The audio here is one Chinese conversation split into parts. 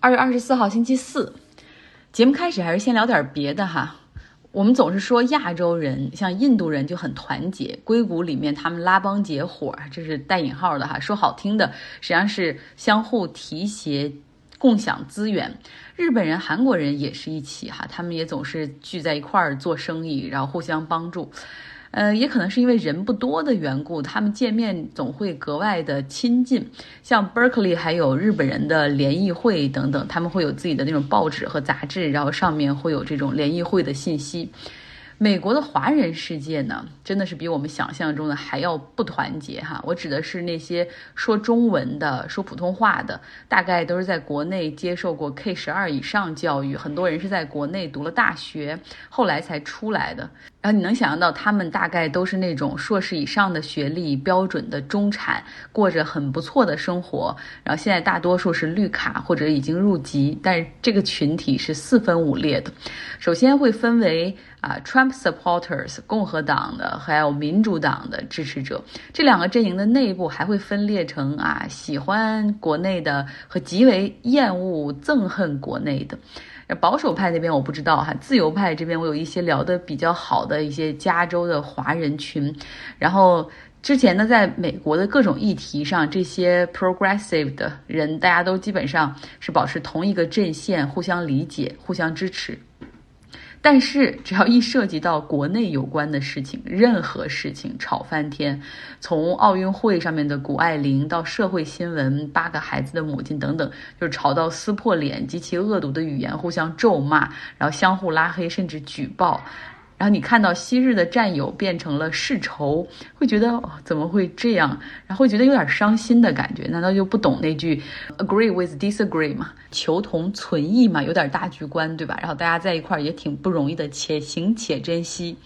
二月二十四号星期四，节目开始还是先聊点别的哈。我们总是说亚洲人像印度人就很团结，硅谷里面他们拉帮结伙，这是带引号的哈。说好听的实际上是相互提携、共享资源。日本人、韩国人也是一起哈，他们也总是聚在一块儿做生意，然后互相帮助。呃，也可能是因为人不多的缘故，他们见面总会格外的亲近。像 Berkeley 还有日本人的联谊会等等，他们会有自己的那种报纸和杂志，然后上面会有这种联谊会的信息。美国的华人世界呢，真的是比我们想象中的还要不团结哈。我指的是那些说中文的、说普通话的，大概都是在国内接受过 K 十二以上教育，很多人是在国内读了大学，后来才出来的。然后你能想象到，他们大概都是那种硕士以上的学历，标准的中产，过着很不错的生活。然后现在大多数是绿卡或者已经入籍，但是这个群体是四分五裂的。首先会分为啊，Trump supporters 共和党的，还有民主党的支持者。这两个阵营的内部还会分裂成啊，喜欢国内的和极为厌恶、憎恨国内的。保守派那边我不知道哈，自由派这边我有一些聊得比较好的一些加州的华人群，然后之前呢，在美国的各种议题上，这些 progressive 的人，大家都基本上是保持同一个阵线，互相理解，互相支持。但是，只要一涉及到国内有关的事情，任何事情吵翻天，从奥运会上面的谷爱凌到社会新闻，八个孩子的母亲等等，就是吵到撕破脸，极其恶毒的语言，互相咒骂，然后相互拉黑，甚至举报。然后你看到昔日的战友变成了世仇，会觉得怎么会这样？然后会觉得有点伤心的感觉。难道就不懂那句 “agree with disagree” 吗？求同存异嘛，有点大局观，对吧？然后大家在一块儿也挺不容易的，且行且珍惜。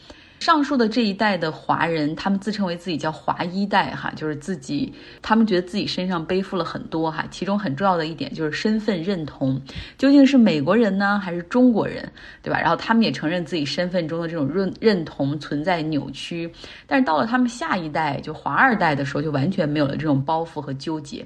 上述的这一代的华人，他们自称为自己叫华一代，哈，就是自己，他们觉得自己身上背负了很多，哈，其中很重要的一点就是身份认同，究竟是美国人呢，还是中国人，对吧？然后他们也承认自己身份中的这种认认同存在扭曲，但是到了他们下一代，就华二代的时候，就完全没有了这种包袱和纠结。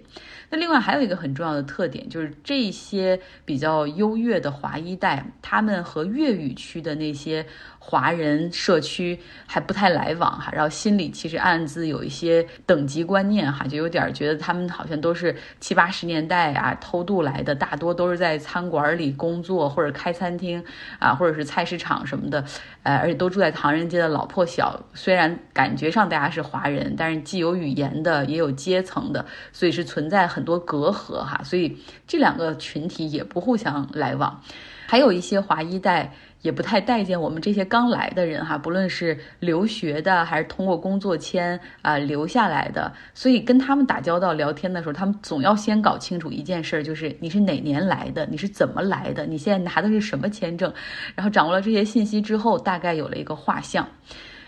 那另外还有一个很重要的特点，就是这些比较优越的华一代，他们和粤语区的那些华人社区还不太来往哈，然后心里其实暗自有一些等级观念哈，就有点觉得他们好像都是七八十年代啊偷渡来的，大多都是在餐馆里工作或者开餐厅啊，或者是菜市场什么的，呃，而且都住在唐人街的老破小。虽然感觉上大家是华人，但是既有语言的，也有阶层的，所以是存在。很多隔阂哈，所以这两个群体也不互相来往，还有一些华一代也不太待见我们这些刚来的人哈，不论是留学的还是通过工作签啊留下来的，所以跟他们打交道聊天的时候，他们总要先搞清楚一件事儿，就是你是哪年来的，你是怎么来的，你现在拿的是什么签证，然后掌握了这些信息之后，大概有了一个画像。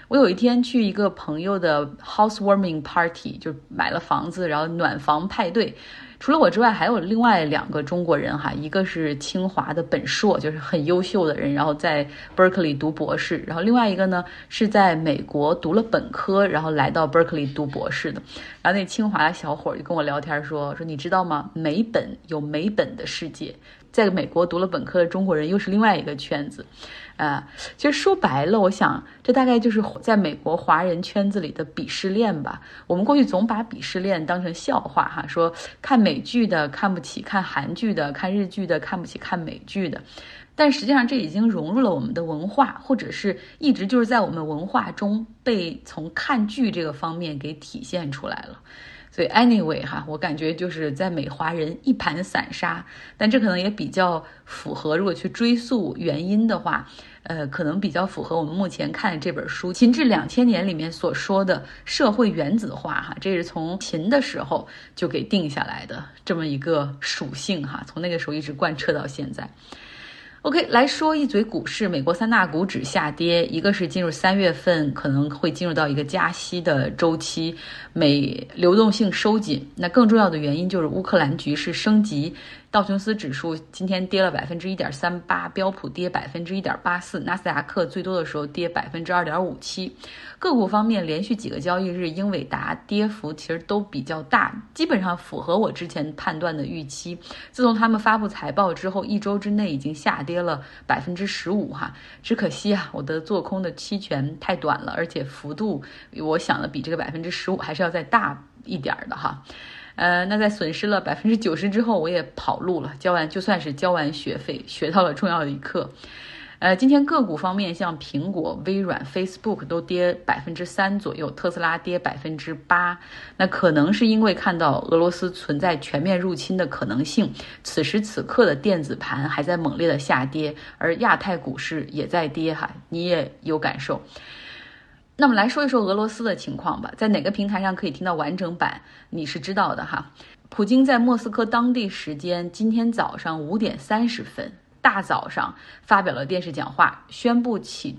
我有一天去一个朋友的 housewarming party，就买了房子，然后暖房派对。除了我之外，还有另外两个中国人哈，一个是清华的本硕，就是很优秀的人，然后在 Berkeley 读博士。然后另外一个呢是在美国读了本科，然后来到 Berkeley 读博士的。然后那清华的小伙就跟我聊天说说，你知道吗？美本有美本的世界，在美国读了本科的中国人又是另外一个圈子。啊，其实说白了，我想这大概就是在美国华人圈子里的鄙视链吧。我们过去总把鄙视链当成笑话哈，说看美剧的看不起看韩剧的，看日剧的看不起看美剧的。但实际上这已经融入了我们的文化，或者是一直就是在我们文化中被从看剧这个方面给体现出来了。所以，anyway 哈，我感觉就是在美华人一盘散沙，但这可能也比较符合，如果去追溯原因的话，呃，可能比较符合我们目前看的这本书《秦至两千年》里面所说的社会原子化哈，这是从秦的时候就给定下来的这么一个属性哈，从那个时候一直贯彻到现在。OK，来说一嘴股市，美国三大股指下跌，一个是进入三月份可能会进入到一个加息的周期，美流动性收紧。那更重要的原因就是乌克兰局势升级，道琼斯指数今天跌了百分之一点三八，标普跌百分之一点八四，纳斯达克最多的时候跌百分之二点五七。个股方面，连续几个交易日，英伟达跌幅其实都比较大，基本上符合我之前判断的预期。自从他们发布财报之后，一周之内已经下跌了百分之十五哈。只可惜啊，我的做空的期权太短了，而且幅度我想的比这个百分之十五还是要再大一点的哈。呃，那在损失了百分之九十之后，我也跑路了，交完就算是交完学费，学到了重要的一课。呃，今天个股方面，像苹果、微软、Facebook 都跌百分之三左右，特斯拉跌百分之八。那可能是因为看到俄罗斯存在全面入侵的可能性，此时此刻的电子盘还在猛烈的下跌，而亚太股市也在跌哈，你也有感受。那么来说一说俄罗斯的情况吧，在哪个平台上可以听到完整版？你是知道的哈。普京在莫斯科当地时间今天早上五点三十分，大早上发表了电视讲话，宣布启。